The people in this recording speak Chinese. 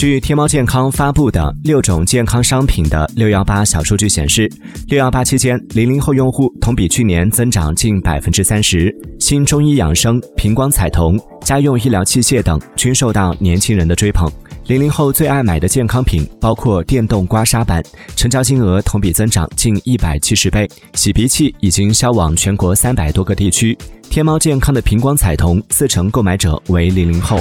据天猫健康发布的六种健康商品的六幺八小数据显示，六幺八期间，零零后用户同比去年增长近百分之三十。新中医养生、平光彩瞳、家用医疗器械等均受到年轻人的追捧。零零后最爱买的健康品包括电动刮痧板，成交金额同比增长近一百七十倍。洗鼻器已经销往全国三百多个地区。天猫健康的平光彩瞳，四成购买者为零零后。